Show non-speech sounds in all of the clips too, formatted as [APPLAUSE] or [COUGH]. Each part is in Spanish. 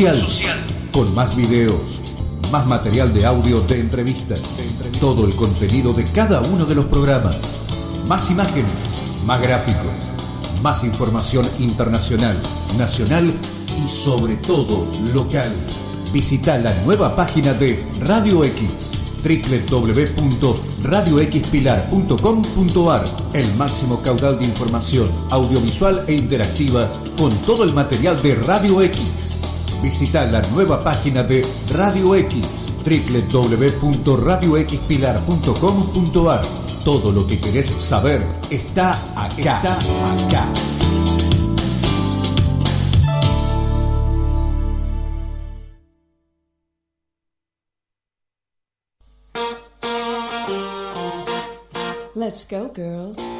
social, con más videos, más material de audio de entrevistas, todo el contenido de cada uno de los programas, más imágenes, más gráficos, más información internacional, nacional y sobre todo local. Visita la nueva página de Radio X www.radioxpilar.com.ar El máximo caudal de información audiovisual e interactiva con todo el material de Radio X. Visita la nueva página de Radio X www.radioxpilar.com.ar Todo lo que querés saber está acá. Está acá. Let's go, girls.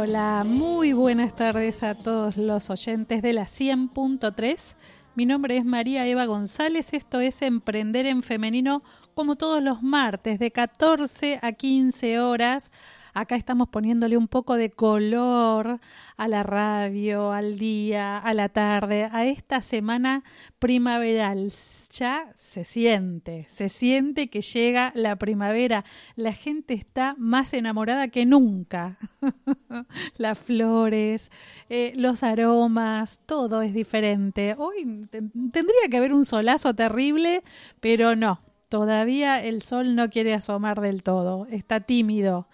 Hola, muy buenas tardes a todos los oyentes de la 100.3. Mi nombre es María Eva González, esto es Emprender en Femenino como todos los martes de 14 a 15 horas Acá estamos poniéndole un poco de color a la radio, al día, a la tarde, a esta semana primaveral. Ya se siente, se siente que llega la primavera. La gente está más enamorada que nunca. [LAUGHS] Las flores, eh, los aromas, todo es diferente. Hoy tendría que haber un solazo terrible, pero no. Todavía el sol no quiere asomar del todo, está tímido.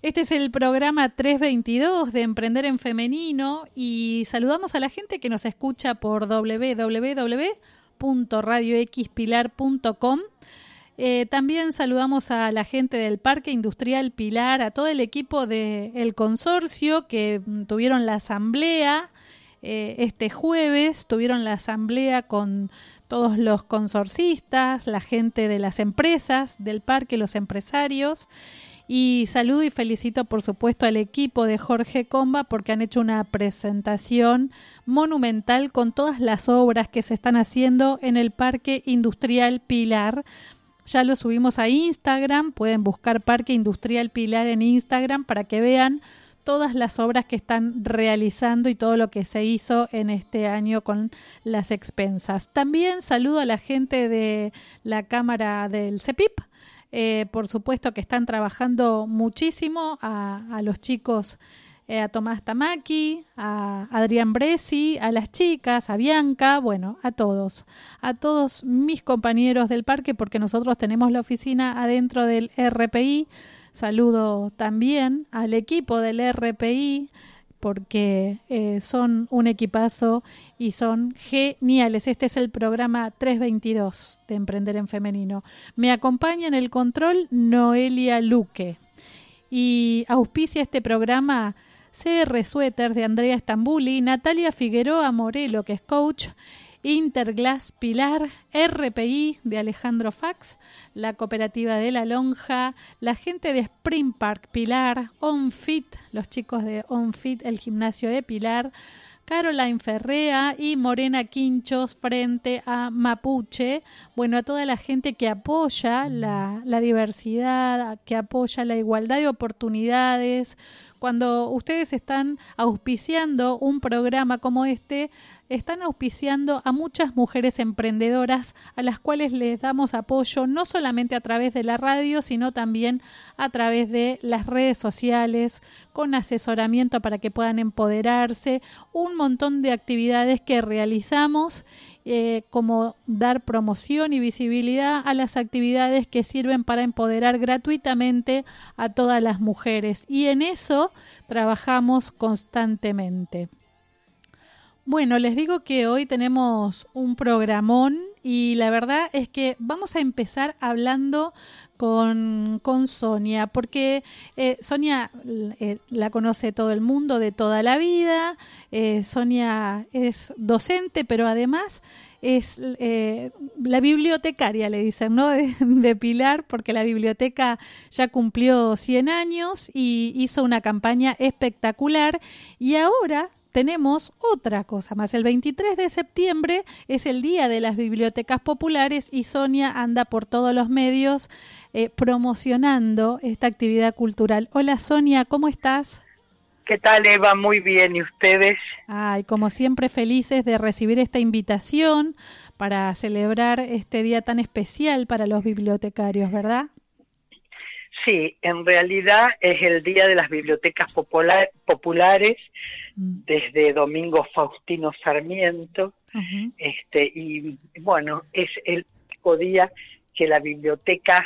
Este es el programa 322 de Emprender en Femenino y saludamos a la gente que nos escucha por www.radioxpilar.com. Eh, también saludamos a la gente del Parque Industrial Pilar, a todo el equipo del consorcio que mm, tuvieron la asamblea eh, este jueves, tuvieron la asamblea con todos los consorcistas, la gente de las empresas del parque, los empresarios. Y saludo y felicito, por supuesto, al equipo de Jorge Comba porque han hecho una presentación monumental con todas las obras que se están haciendo en el Parque Industrial Pilar. Ya lo subimos a Instagram, pueden buscar Parque Industrial Pilar en Instagram para que vean todas las obras que están realizando y todo lo que se hizo en este año con las expensas. También saludo a la gente de la Cámara del CEPIP, eh, por supuesto que están trabajando muchísimo a, los chicos, eh, a Tomás Tamaki, a Adrián Bresi, a las chicas, a Bianca, bueno, a todos, a todos mis compañeros del parque, porque nosotros tenemos la oficina adentro del RPI. Saludo también al equipo del RPI, porque eh, son un equipazo y son geniales. Este es el programa 322 de Emprender en Femenino. Me acompaña en el control Noelia Luque y auspicia este programa CR Suéter de Andrea Stambuli, Natalia Figueroa Morelo, que es coach, Interglass Pilar, RPI de Alejandro Fax, la cooperativa de La Lonja, la gente de Spring Park Pilar, OnFit, los chicos de OnFit, el gimnasio de Pilar, Caroline Ferrea y Morena Quinchos frente a Mapuche. Bueno, a toda la gente que apoya la, la diversidad, que apoya la igualdad de oportunidades. Cuando ustedes están auspiciando un programa como este, están auspiciando a muchas mujeres emprendedoras a las cuales les damos apoyo no solamente a través de la radio, sino también a través de las redes sociales, con asesoramiento para que puedan empoderarse, un montón de actividades que realizamos eh, como dar promoción y visibilidad a las actividades que sirven para empoderar gratuitamente a todas las mujeres. Y en eso trabajamos constantemente. Bueno, les digo que hoy tenemos un programón y la verdad es que vamos a empezar hablando con, con Sonia, porque eh, Sonia eh, la conoce todo el mundo de toda la vida, eh, Sonia es docente, pero además es eh, la bibliotecaria, le dicen, ¿no? [LAUGHS] De, de, Pilar, porque la biblioteca ya cumplió 100 años y hizo una campaña espectacular y ahora tenemos otra cosa más. El 23 de septiembre es el Día de las Bibliotecas Populares y Sonia anda por todos los medios eh, promocionando esta actividad cultural. Hola Sonia, ¿cómo estás? ¿Qué tal Eva? Muy bien, ¿y ustedes? Ay, como siempre felices de recibir esta invitación para celebrar este día tan especial para los bibliotecarios, ¿verdad? Sí, en realidad es el Día de las Bibliotecas Popular, Populares mm. desde Domingo Faustino Sarmiento. este Y bueno, es el día que la biblioteca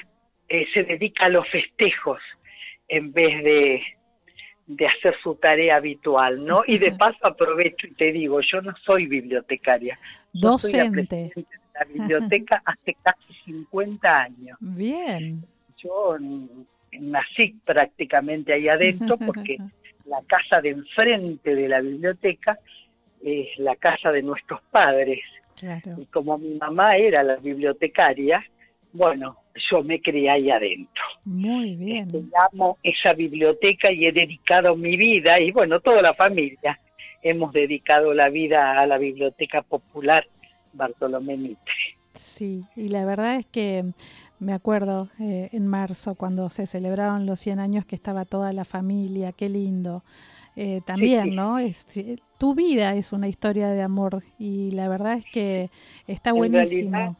eh, se dedica a los festejos en vez de, de hacer su tarea habitual, ¿no? Y de paso aprovecho y te digo, yo no soy bibliotecaria. Docente. Soy la, la biblioteca [LAUGHS] hace casi 50 años. Bien yo nací prácticamente ahí adentro porque la casa de enfrente de la biblioteca es la casa de nuestros padres. Y como mi mamá era la bibliotecaria, bueno, yo me crié ahí adentro. Muy bien. Este, amo esa biblioteca y he dedicado mi vida, y bueno, toda la familia, hemos dedicado la vida a la Biblioteca Popular Bartolomé Mitre. Sí, y la verdad es que me acuerdo eh, en marzo cuando se celebraron los 100 años que estaba toda la familia, qué lindo. Eh, también, ¿no? Es, tu vida es una historia de amor y la verdad es que está buenísimo.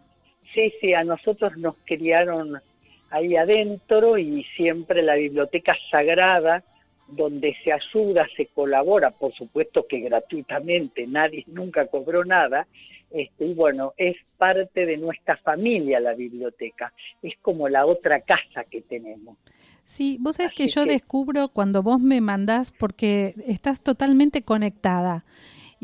sí, sí, a nosotros nos criaron ahí adentro y siempre la biblioteca sagrada donde se ayuda, se colabora, por supuesto que gratuitamente, nadie nunca cobró nada, este, y bueno, es parte de nuestra familia la biblioteca, es como la otra casa que tenemos. Sí, vos sabés que yo descubro cuando vos me mandás, porque estás totalmente conectada.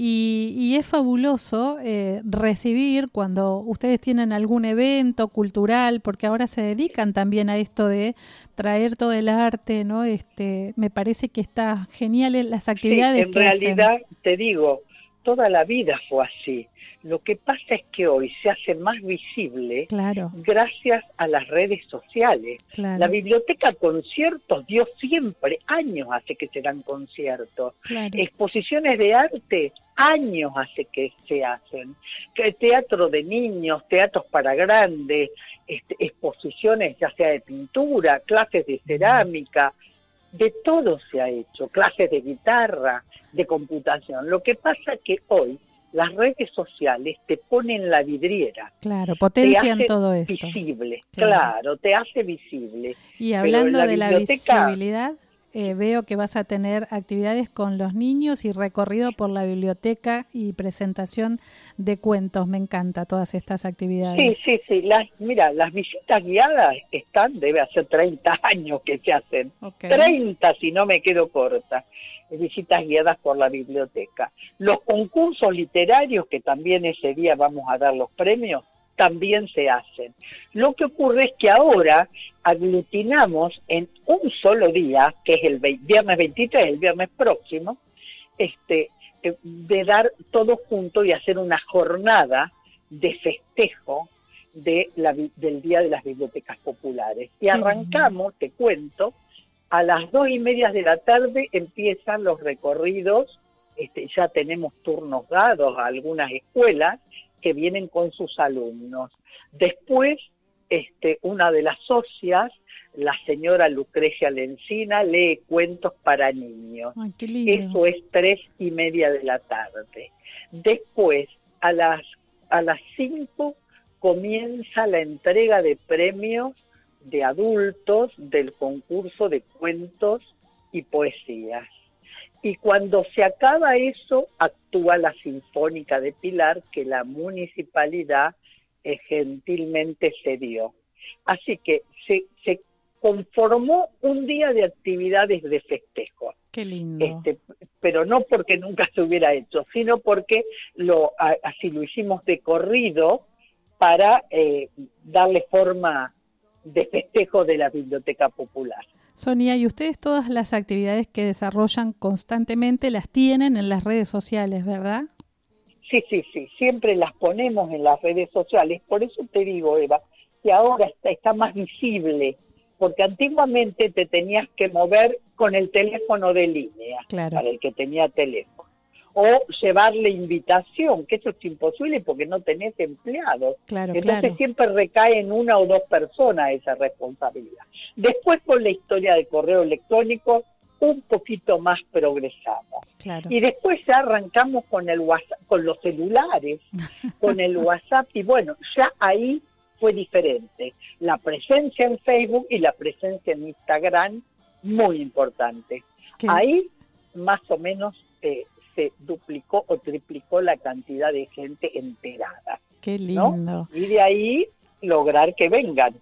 Y, es fabuloso eh, recibir cuando ustedes tienen algún evento cultural, porque ahora se dedican también a esto de traer todo el arte, ¿no? Este, me parece que está genial las actividades. en realidad, te digo, toda la vida fue así. Lo que pasa es que hoy se hace más visible gracias a las redes sociales. La biblioteca conciertos dio siempre, años hace que se dan conciertos. Exposiciones de arte, años hace que se hacen. Teatro de niños, teatros para grandes, este, exposiciones ya sea de pintura, clases de cerámica, de todo se ha hecho, clases de guitarra, de computación. Lo que pasa es que hoy las redes sociales te ponen la vidriera. Claro, potencian todo esto. Visible, claro. te hace visible. Y hablando de la visibilidad, eh, veo que vas a tener actividades con los niños y recorrido por la biblioteca y presentación de cuentos. Me encanta todas estas actividades. Sí, sí, sí. Las, mira, las visitas guiadas están, debe hacer 30 [LAUGHS] años que se hacen. 30 si no me quedo corta visitas guiadas por la biblioteca. Los concursos literarios, que también ese día vamos a dar los premios, también se hacen. Lo que ocurre es que ahora aglutinamos en un solo día, que es el viernes 23, el viernes próximo, este, eh, de dar todo junto y hacer una jornada de festejo de la, del Día de las Bibliotecas Populares. Y arrancamos, te cuento, a las dos y media de la tarde empiezan los recorridos, este, ya tenemos turnos dados a algunas escuelas que vienen con sus alumnos. Después, este, una de las socias, la señora Lucrecia Lencina, lee cuentos para niños. Eso es tres y media de la tarde. Después, a las, a las cinco, comienza la entrega de premios de adultos del concurso de cuentos y poesías. Y cuando se acaba eso, actúa la Sinfónica de Pilar, que la municipalidad eh, gentilmente cedió. Así que se, se conformó un día de actividades de festejo. Qué lindo. Este, pero no porque nunca se hubiera hecho, sino porque lo, así lo hicimos de corrido para eh, darle forma de festejo de la Biblioteca Popular. Sonia, y ustedes todas las actividades que desarrollan constantemente las tienen en las redes sociales, ¿verdad? sí, sí, sí, siempre las ponemos en las redes sociales. Por eso te digo, Eva, que ahora está, está más visible, porque antiguamente te tenías que mover con el teléfono de línea, para el que tenía teléfono, o llevarle invitación, que eso es imposible porque no tenés empleados. Claro, Entonces siempre recae en una o dos personas esa responsabilidad. Después con la historia de correo electrónico, un poquito más progresada. Y después ya arrancamos con el WhatsApp, con los celulares, [LAUGHS] con el WhatsApp y bueno, ya ahí fue diferente. La presencia en Facebook y la presencia en Instagram, muy importante. Ahí más o menos eh, se duplicó o triplicó la cantidad de gente enterada. Qué lindo. Y de ahí lograr que vengan.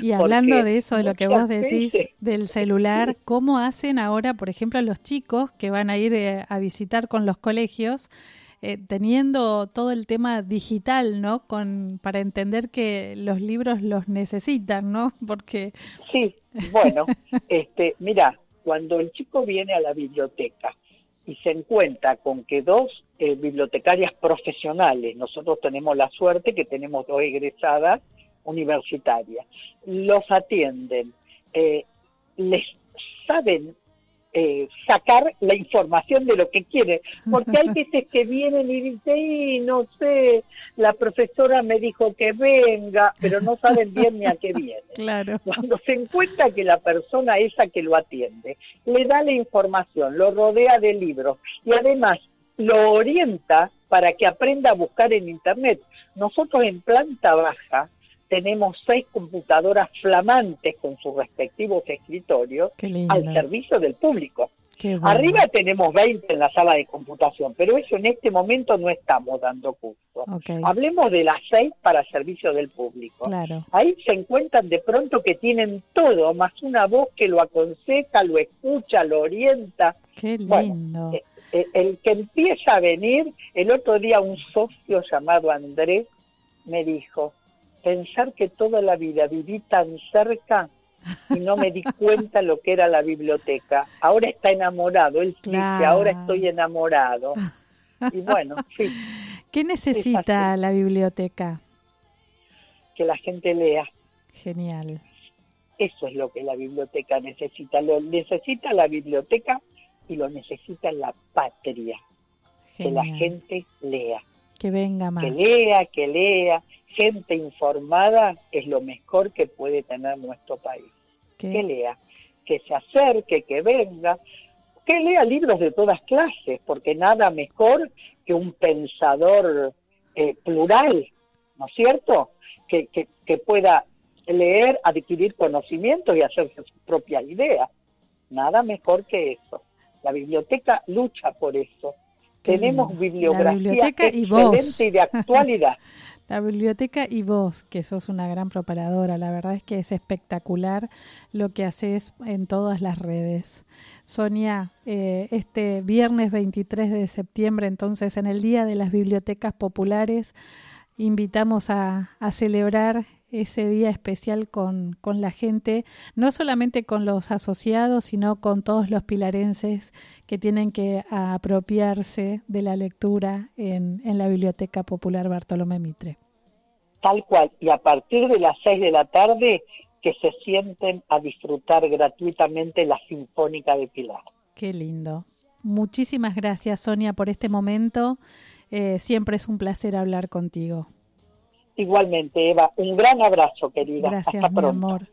Y [LAUGHS] hablando de eso, de lo que vos decís [LAUGHS] del celular, ¿cómo hacen ahora, por ejemplo, los chicos que van a ir eh, a visitar con los colegios? Eh, teniendo todo el tema digital, ¿no? Con, para entender que los libros los necesitan, ¿no? [LAUGHS] Porque... Sí, bueno, este, mira, cuando el chico viene a la biblioteca y se encuentra con que dos eh, bibliotecarias profesionales, nosotros tenemos la suerte que tenemos dos egresadas universitarias, los atienden, eh, les saben eh, sacar la información de lo que quieren, porque hay veces que vienen y dicen, y no sé, la profesora me dijo que venga, pero no saben bien ni a qué viene. [LAUGHS] Claro. Cuando se encuentra que la persona esa que lo atiende le da la información, lo rodea de libros y además lo orienta para que aprenda a buscar en Internet. Nosotros en planta baja tenemos seis computadoras flamantes con sus respectivos escritorios al servicio del público. Arriba tenemos 20 en la sala de computación, pero eso en este momento no estamos dando curso. Hablemos de las seis para servicio del público. Ahí se encuentran de pronto que tienen todo, más una voz que lo aconseja, lo escucha, lo orienta. Qué lindo. Eh, eh, el que empieza a venir, el otro día un socio llamado Andrés me dijo, pensar que toda la vida viví tan cerca y no me di [LAUGHS] cuenta lo que era la biblioteca. Ahora está enamorado, él dice, ahora estoy enamorado. Y bueno, [LAUGHS] sí. ¿Qué necesita la biblioteca? Que la gente lea. Genial. Eso es lo que la biblioteca necesita. Lo necesita la biblioteca y lo necesita la patria. Que la gente lea. Que venga más. Que lea, que lea gente informada es lo mejor que puede tener nuestro país. Que lea, que se acerque, que venga, que lea libros de todas clases, porque nada mejor que un pensador eh, plural, ¿no es cierto? Que, que, que, pueda leer, adquirir conocimientos y hacerse su propia idea. Nada mejor que eso. La biblioteca lucha por eso. Tenemos bibliografía excelente y de actualidad. [LAUGHS] La biblioteca y vos, que sos una gran propagadora, la verdad es que es espectacular lo que haces en todas las redes. Sonia, eh, este viernes 23 de septiembre, entonces, en el Día de las Bibliotecas Populares, invitamos a, a celebrar ese día especial con, con, la gente, no solamente con los asociados, sino con todos los pilarenses que tienen que apropiarse de la lectura en, en la Biblioteca Popular Bartolomé Mitre. Tal cual, y a partir de las seis de la tarde que se sienten a disfrutar gratuitamente la Sinfónica de Pilar. Qué lindo. Muchísimas gracias, Sonia, por este momento. Eh, siempre es un placer hablar contigo. Igualmente, Eva, un gran abrazo, querida. Gracias, mi amor.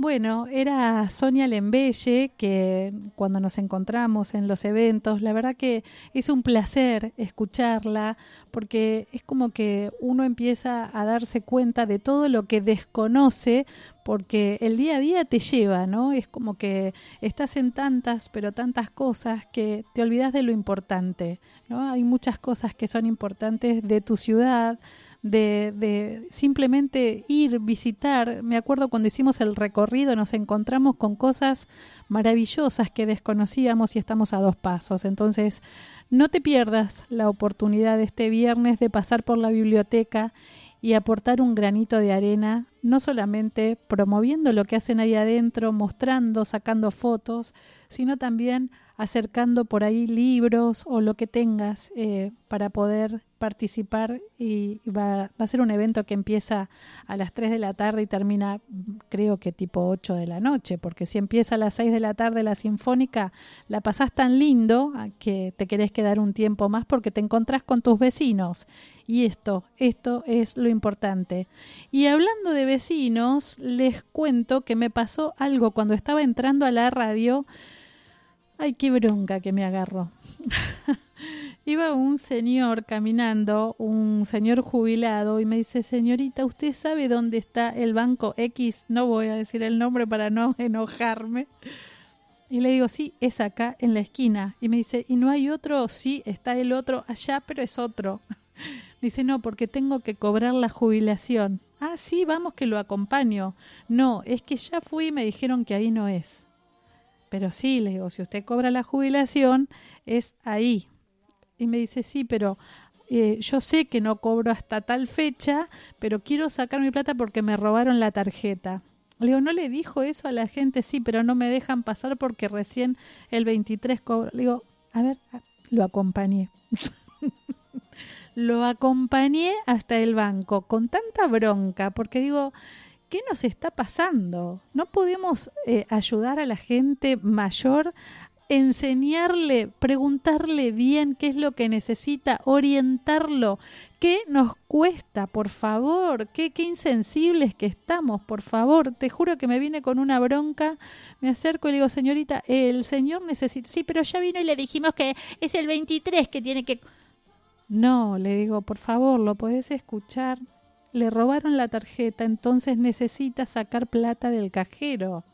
Bueno, era Sonia Lembelle, que cuando nos encontramos en los eventos, la verdad que es un placer escucharla, porque es como que uno empieza a darse cuenta de todo lo que desconoce, porque el día a día te lleva, ¿no? Es como que estás en tantas, pero tantas cosas que te olvidas de lo importante, ¿no? Hay muchas cosas que son importantes de tu ciudad, de, de, simplemente ir, visitar. Me acuerdo cuando hicimos el recorrido nos encontramos con cosas maravillosas que desconocíamos y estamos a dos pasos. Entonces, no te pierdas la oportunidad este viernes de pasar por la biblioteca y aportar un granito de arena, no solamente promoviendo lo que hacen ahí adentro, mostrando, sacando fotos, sino también acercando por ahí libros o lo que tengas eh, para poder participar y va, a ser un evento que empieza a las 3 de la tarde y termina creo que tipo 8 de la noche, porque si empieza a las 6 de la tarde la sinfónica, la pasás tan lindo que te querés quedar un tiempo más porque te encontrás con tus vecinos. Y esto, esto es lo importante. Y hablando de vecinos, les cuento que me pasó algo cuando estaba entrando a la radio. Ay, qué bronca que me agarró. [LAUGHS] Iba un señor caminando, un señor jubilado, y me dice, señorita, ¿usted sabe dónde está el banco X? No voy a decir el nombre para no [LAUGHS] enojarme. Y le digo, sí, es acá, en la esquina. Y me dice, ¿y no hay otro? Sí, está el otro allá, pero es otro. [LAUGHS] Dice, no, porque tengo que cobrar la jubilación. Ah, sí, vamos que lo acompaño. No, es que ya fui y me dijeron que ahí no es. Pero sí, le digo, si usted cobra la jubilación, es ahí y me dice, sí, pero eh, yo sé que no cobro hasta tal fecha, pero quiero sacar mi plata porque me robaron la tarjeta. Le digo, ¿no le dijo eso a la gente? Sí, pero no me dejan pasar porque recién el 23 cobro. Le digo, a ver, lo acompañé. [LAUGHS] lo acompañé hasta el banco con tanta bronca porque digo, ¿qué nos está pasando? ¿No podemos eh, ayudar a la gente mayor enseñarle, preguntarle bien qué es lo que necesita, orientarlo. ¿Qué nos cuesta, por favor? ¿Qué, qué insensibles que estamos, por favor? Te juro que me viene con una bronca, me acerco y le digo, señorita, el señor necesita... Sí, pero ya vino y le dijimos que es el 23 que tiene que... No, le digo, por favor, ¿lo podés escuchar? Le robaron la tarjeta, entonces necesita sacar plata del cajero.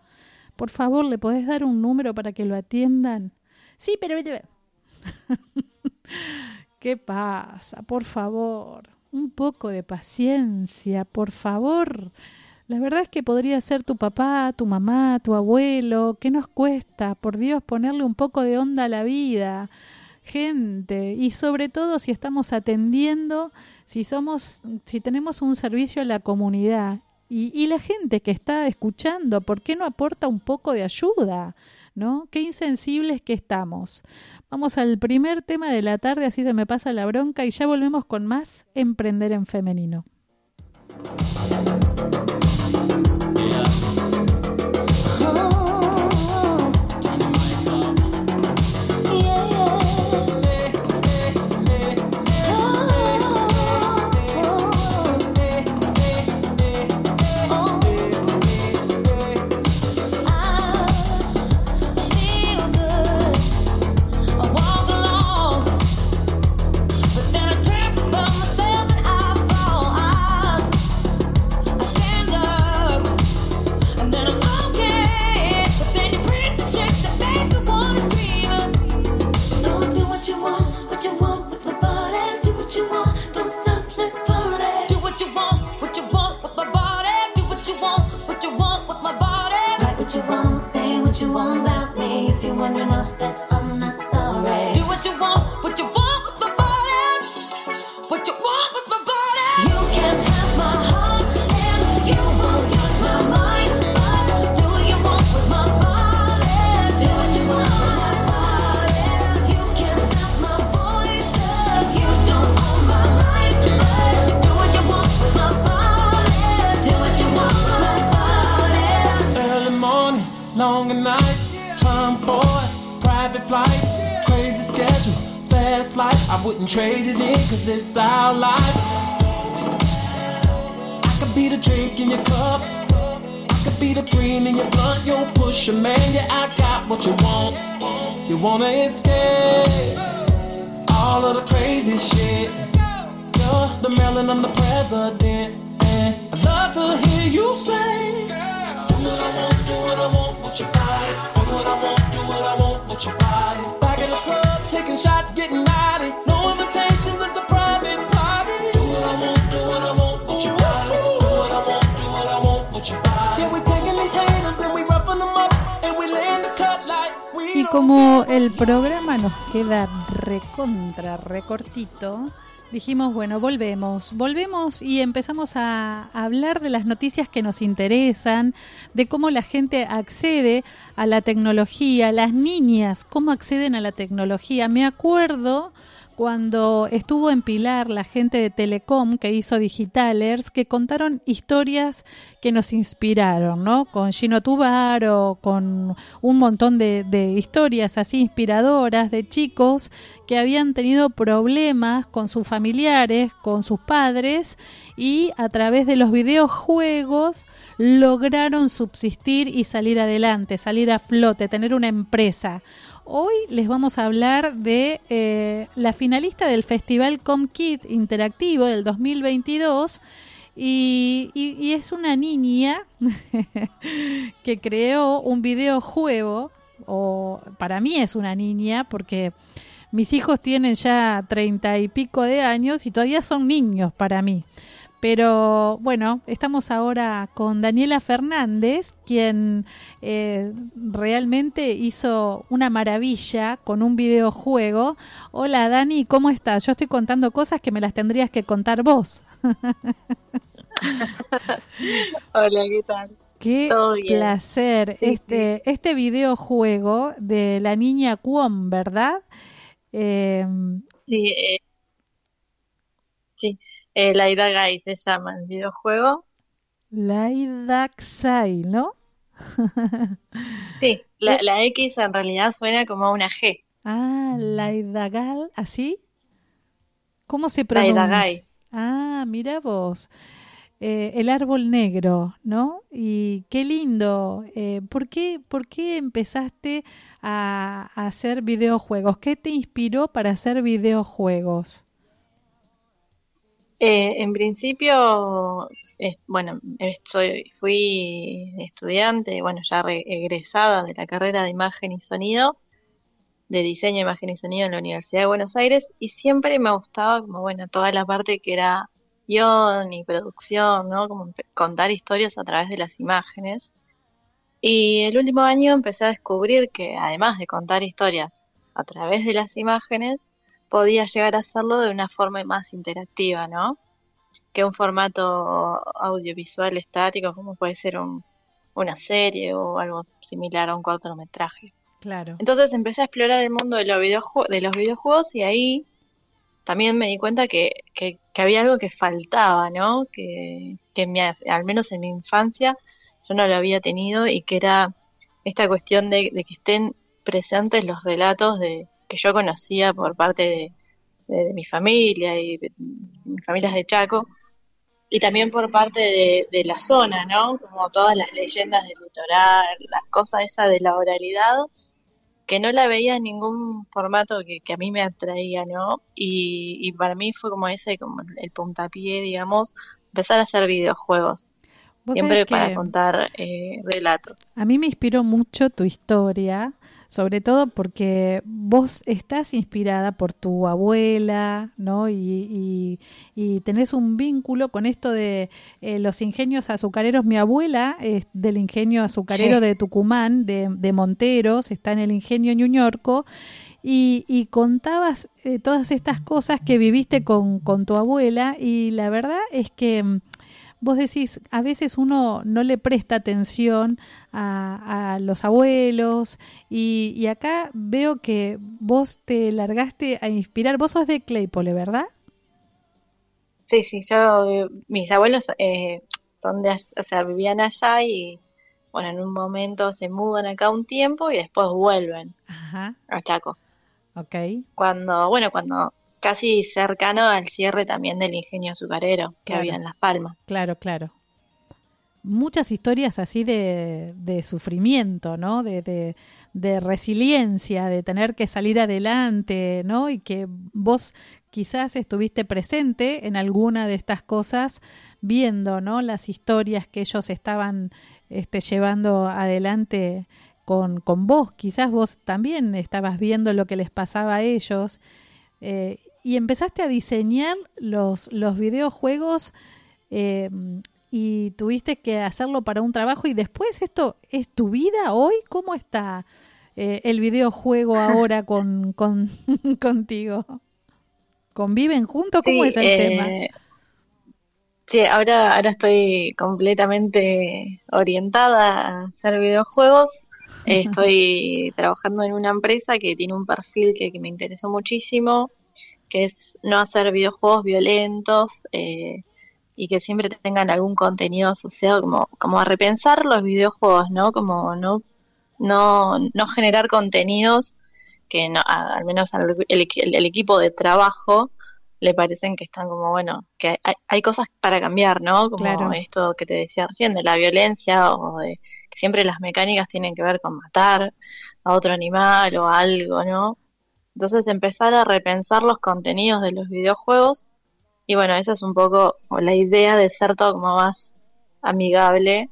Por favor, ¿le podés dar un número para que lo atiendan? Sí, pero... [LAUGHS] ¿Qué pasa? Por favor, un poco de paciencia, por favor. La verdad es que podría ser tu papá, tu mamá, tu abuelo. ¿Qué nos cuesta, por Dios, ponerle un poco de onda a la vida? Gente, y sobre todo si estamos atendiendo, si somos, si tenemos un servicio a la comunidad y, la gente que está escuchando, ¿por qué no aporta un poco de ayuda? ¿No? Qué insensibles que estamos. Vamos al primer tema de la tarde, así se me pasa la bronca y ya volvemos con más Emprender en Femenino. Dijimos, bueno, volvemos, volvemos y empezamos a, hablar de las noticias que nos interesan, de cómo la gente accede a la tecnología, las niñas, cómo acceden a la tecnología. Me acuerdo cuando estuvo en Pilar la gente de Telecom que hizo Digitalers, que contaron historias que nos inspiraron, ¿no? Con Gino Tubaro, con un montón de, de historias así inspiradoras de chicos que habían tenido problemas con sus familiares, con sus padres y a través de los videojuegos lograron subsistir y salir adelante, salir a flote, tener una empresa. Hoy les vamos a hablar de eh, la finalista del Festival ComKid Interactivo del 2022 y, y, es una niña [LAUGHS] que creó un videojuego, o para mí es una niña porque mis hijos tienen ya treinta y pico de años y todavía son niños para mí. Pero bueno, estamos ahora con Daniela Fernández, quien eh, realmente hizo una maravilla con un videojuego. Hola Dani, ¿cómo estás? Yo estoy contando cosas que me las tendrías que contar vos. [LAUGHS] Hola, ¿qué tal? Qué placer. este, este videojuego de la niña Kwon, ¿verdad? Eh, sí, eh, sí. Eh, Laida Gai se llama el videojuego. Laida Xai, ¿no? sí, la, la, X en realidad suena como una G. Ah, Gal, ¿así? ¿Cómo se pronuncia? Gai. Ah, mira vos. Eh, el árbol negro, ¿no? Y qué lindo. Eh, ¿por, qué, ¿Por qué empezaste a, a hacer videojuegos? ¿Qué te inspiró para hacer videojuegos? Eh, en principio, bueno, soy, fui estudiante, bueno, ya egresada de la carrera de imagen y sonido, de diseño, imagen y sonido en la Universidad de Buenos Aires, y siempre me gustaba, como bueno, toda la parte que era guion y producción, ¿no? Como contar historias a través de las imágenes. Y el último año empecé a descubrir que además de contar historias a través de las imágenes, podía llegar a hacerlo de una forma más interactiva, ¿no? Que un formato audiovisual estático, como puede ser un, una serie o algo similar a un cortometraje. Claro. Entonces empecé a explorar el mundo de los, videojuegos, de los videojuegos y ahí también me di cuenta que, que, había algo que faltaba, ¿no? Que, que al menos en mi infancia yo no lo había tenido y que era esta cuestión de que estén presentes los relatos de, que yo conocía por parte de, mi familia y de, mis familias de Chaco, y también por parte de, la zona, ¿no? Como todas las leyendas del litoral, las cosas esas de la oralidad, que no la veía en ningún formato que, a mí me atraía, ¿no? Y, para mí fue como ese, como el puntapié, digamos, empezar a hacer videojuegos. Siempre para contar eh, relatos. A mí me inspiró mucho tu historia, sobre todo porque vos estás inspirada por tu abuela, ¿no? Y, y, tenés un vínculo con esto de eh, los ingenios azucareros. Mi abuela es del ingenio azucarero de Tucumán, de, de, Monteros, está en el ingenio Ñuñorco. Y, y contabas eh, todas estas cosas que viviste con, con tu abuela y la verdad es que mm, vos decís, a veces uno no le presta atención a, los abuelos y, acá veo que vos te largaste a inspirar. Vos sos de Claypole, ¿verdad? Sí, sí, yo, mis abuelos eh, son de, o sea, vivían allá y bueno, en un momento se mudan acá un tiempo y después vuelven a Chaco. Ok. Cuando, bueno, cuando casi cercano al cierre también del ingenio azucarero que había en Las Palmas. Claro, claro. Muchas historias así de, de sufrimiento, ¿no? De, de, de, resiliencia, de tener que salir adelante, ¿no? Y que vos quizás estuviste presente en alguna de estas cosas, viendo, ¿no? Las historias que ellos estaban este, llevando adelante con, con vos. Quizás vos también estabas viendo lo que les pasaba a ellos eh, y empezaste a diseñar los, los videojuegos eh, y tuviste que hacerlo para un trabajo y después esto es tu vida hoy. ¿Cómo está eh, el videojuego ahora [LAUGHS] con, con [LAUGHS] contigo? ¿Conviven juntos? ¿Cómo es el tema? Eh, sí, ahora, ahora estoy completamente orientada a hacer videojuegos. [LAUGHS] Estoy trabajando en una empresa que tiene un perfil que, me interesó muchísimo, que es no hacer videojuegos violentos eh, y que siempre tengan algún contenido asociado, como, como a repensar los videojuegos, ¿no? Como no, no, no generar contenidos que no, al menos al, el, equipo de trabajo le parecen que están como, bueno, que hay, cosas para cambiar, ¿no? Como esto que te decía recién, de la violencia o de que siempre las mecánicas tienen que ver con matar a otro animal o algo, ¿no? Entonces empezar a repensar los contenidos de los videojuegos y bueno, esa es un poco la idea de ser todo como más amigable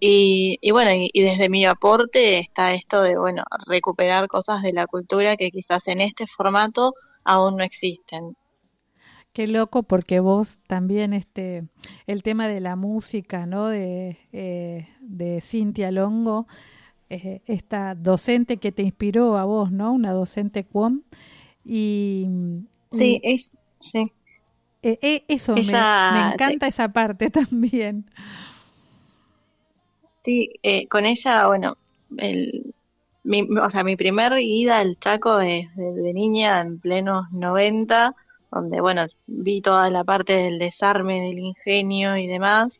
y, y bueno, y, desde mi aporte está esto de, bueno, recuperar cosas de la cultura que quizás en este formato aún no existen. Qué loco porque vos también este el tema de la música, ¿no? De, eh, de Cintia Longo, eh, esta docente que te inspiró a vos, ¿no? Una docente cuom y sí, es, sí. Eh, eso me, encanta esa parte [LAUGHS] también. Sí, con ella, bueno, el, mi, o sea, mi primer ida al Chaco es de, niña en plenos 90 donde, bueno, vi toda la parte del desarme del ingenio y demás,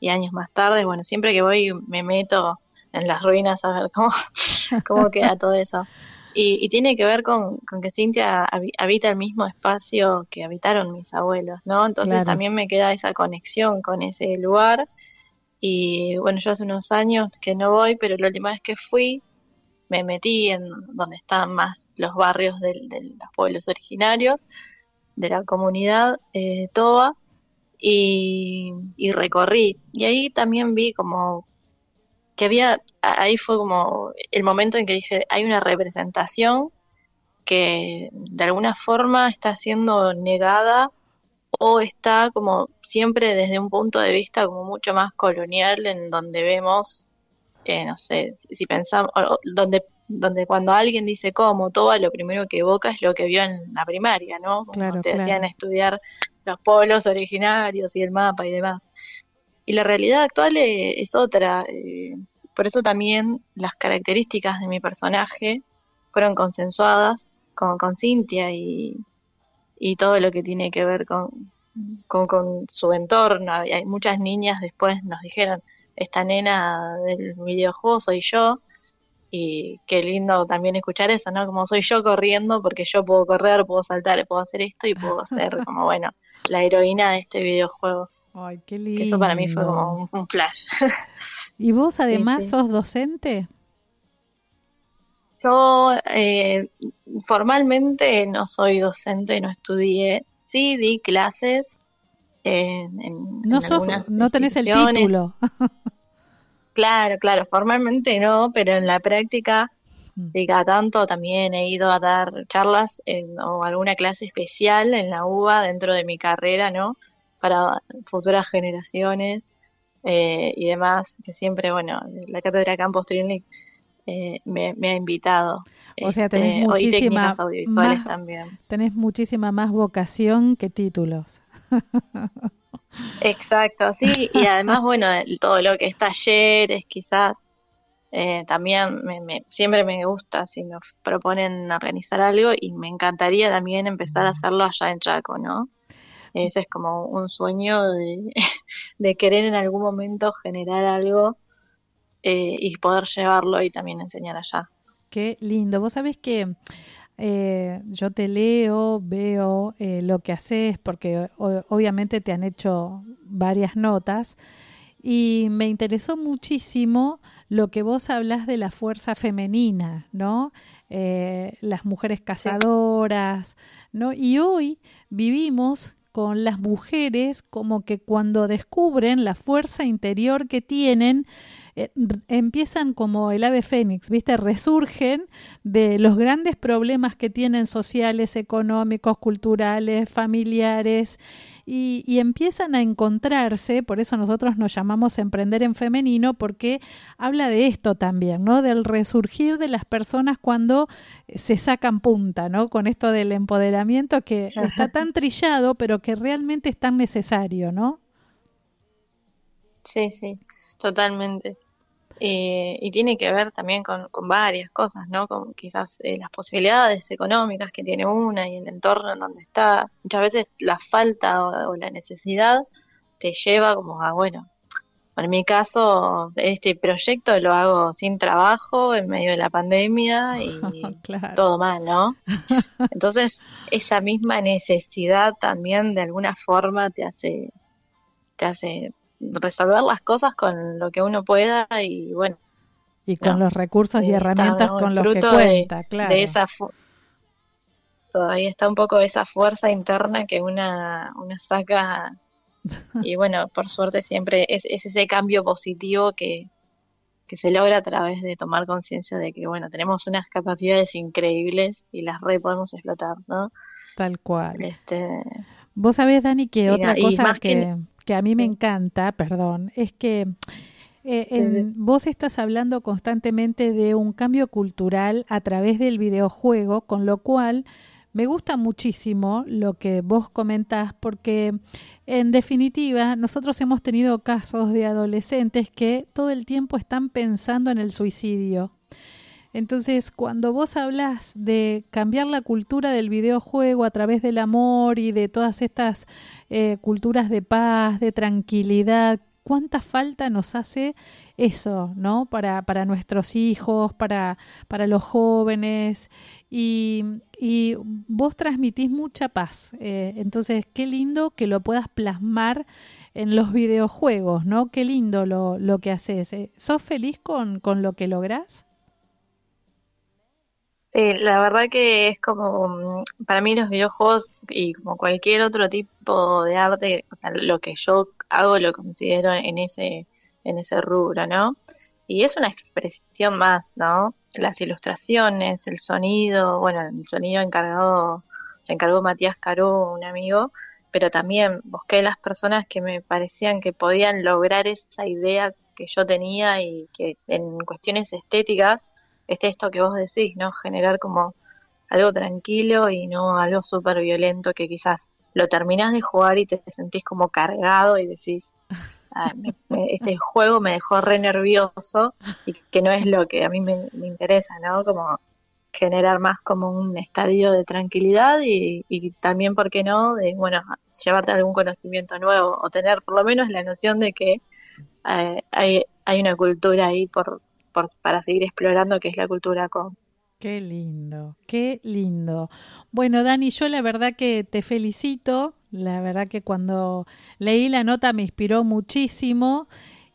y años más tarde, bueno, siempre que voy me meto en las ruinas a ver cómo, [LAUGHS] cómo queda todo eso. Y, tiene que ver con, que Cintia habita el mismo espacio que habitaron mis abuelos, ¿no? Entonces también me queda esa conexión con ese lugar. Y bueno, yo hace unos años que no voy, pero la última vez que fui me metí en donde están más los barrios de los pueblos originarios de la comunidad eh, Toba y, recorrí. Y ahí también vi como que había, ahí fue como el momento en que dije, hay una representación que de alguna forma está siendo negada o está como siempre desde un punto de vista como mucho más colonial en donde vemos, eh, no sé, si pensamos, donde donde cuando alguien dice cómo, todo lo primero que evoca es lo que vio en la primaria, ¿no? Como te hacían estudiar los pueblos originarios y el mapa y demás. Y la realidad actual e, es, otra. Eh, por eso también las características de mi personaje fueron consensuadas con, con Cintia y, y todo lo que tiene que ver con, con, con su entorno. Hay muchas niñas después nos dijeron, esta nena del videojuego soy yo y qué lindo también escuchar eso, ¿no? Como soy yo corriendo, porque yo puedo correr, puedo saltar, puedo hacer esto y puedo ser [LAUGHS] como, bueno, la heroína de este videojuego. Ay, qué lindo. eso para mí fue como un, flash. [LAUGHS] ¿Y vos además sos docente? Yo eh, formalmente no soy docente, no estudié. Sí, di clases en, no, no tenés el título. [LAUGHS] Claro, claro, formalmente no, pero en la práctica, de cada tanto también he ido a dar charlas o alguna clase especial en la UBA dentro de mi carrera, ¿no? Para futuras generaciones eh, y demás, que siempre, bueno, la cátedra Campos Trinity eh, me, ha invitado. O sea, tenés muchísima audiovisuales también. Tenés muchísima más vocación que títulos. [LAUGHS] Exacto, sí, y además, bueno, todo lo que es talleres, quizás, eh, también me, siempre me gusta si me proponen organizar algo y me encantaría también empezar a hacerlo allá en Chaco, ¿no? Ese es como un sueño de, [LAUGHS] de querer en algún momento generar algo eh, y poder llevarlo y también enseñar allá. Qué lindo. Vos sabés que eh, yo te leo, veo eh, lo que haces, porque obviamente te han hecho varias notas, y me interesó muchísimo lo que vos hablas de la fuerza femenina, ¿no? Eh, las mujeres cazadoras, ¿no? Y hoy vivimos con las mujeres como que cuando descubren la fuerza interior que tienen, eh, empiezan como el ave fénix, ¿viste? Resurgen de los grandes problemas que tienen sociales, económicos, culturales, familiares y, empiezan a encontrarse, por eso nosotros nos llamamos Emprender en Femenino, porque habla de esto también, ¿no? Del resurgir de las personas cuando se sacan punta, ¿no? Con esto del empoderamiento que está tan trillado, pero que realmente es tan necesario, ¿no? Sí, sí, totalmente. Eh, y tiene que ver también con, varias cosas, ¿no? Con quizás eh, las posibilidades económicas que tiene una y el entorno en donde está. Muchas veces la falta o, la necesidad te lleva como a, bueno, en mi caso, este proyecto lo hago sin trabajo, en medio de la pandemia y [LAUGHS] todo mal, ¿no? Entonces, esa misma necesidad también de alguna forma te hace, te hace resolver las cosas con lo que uno pueda y bueno. Y con los recursos y herramientas con los que cuenta, claro. esa todavía está un poco esa fuerza interna que una, una saca [LAUGHS] y bueno, por suerte siempre es, ese cambio positivo que, que se logra a través de tomar conciencia de que bueno, tenemos unas capacidades increíbles y las re podemos explotar, ¿no? Tal cual. Este, Vos sabés, Dani, que otra cosa que, que a mí me encanta, perdón, es que eh, vos estás hablando constantemente de un cambio cultural a través del videojuego, con lo cual me gusta muchísimo lo que vos comentás porque en definitiva nosotros hemos tenido casos de adolescentes que todo el tiempo están pensando en el suicidio. Entonces, cuando vos hablas de cambiar la cultura del videojuego a través del amor y de todas estas eh, culturas de paz, de tranquilidad, cuánta falta nos hace eso, ¿no? Para, para nuestros hijos, para, los jóvenes. Y, y vos transmitís mucha paz. Eh, entonces, qué lindo que lo puedas plasmar en los videojuegos, ¿no? Qué lindo lo, lo que haces. Eh, ¿Sos feliz con, con lo que lográs? Sí, la verdad que es como, mm, para mí los videojuegos y como cualquier otro tipo de arte, o sea, lo que yo hago lo considero en ese, en ese rubro, ¿no? Y es una expresión más, ¿no? Las ilustraciones, el sonido, bueno, el sonido encargado, se encargó Matías Carú, un amigo, pero también busqué las personas que me parecían que podían lograr esa idea que yo tenía y que en cuestiones estéticas este esto que vos decís, ¿no? Generar como algo tranquilo y no algo súper violento que quizás lo terminás de jugar y te sentís como cargado y decís, ah, este [LAUGHS] juego me dejó re nervioso y que no es lo que a mí me, interesa, ¿no? Como generar más como un estadio de tranquilidad y, también, ¿por qué no?, de, bueno, llevarte algún conocimiento nuevo o tener por lo menos la noción de que eh, hay, hay una cultura ahí por, para seguir explorando qué es la cultura con. Qué lindo, qué lindo. Bueno, Dani, yo la verdad que te felicito. La verdad que cuando leí la nota me inspiró muchísimo.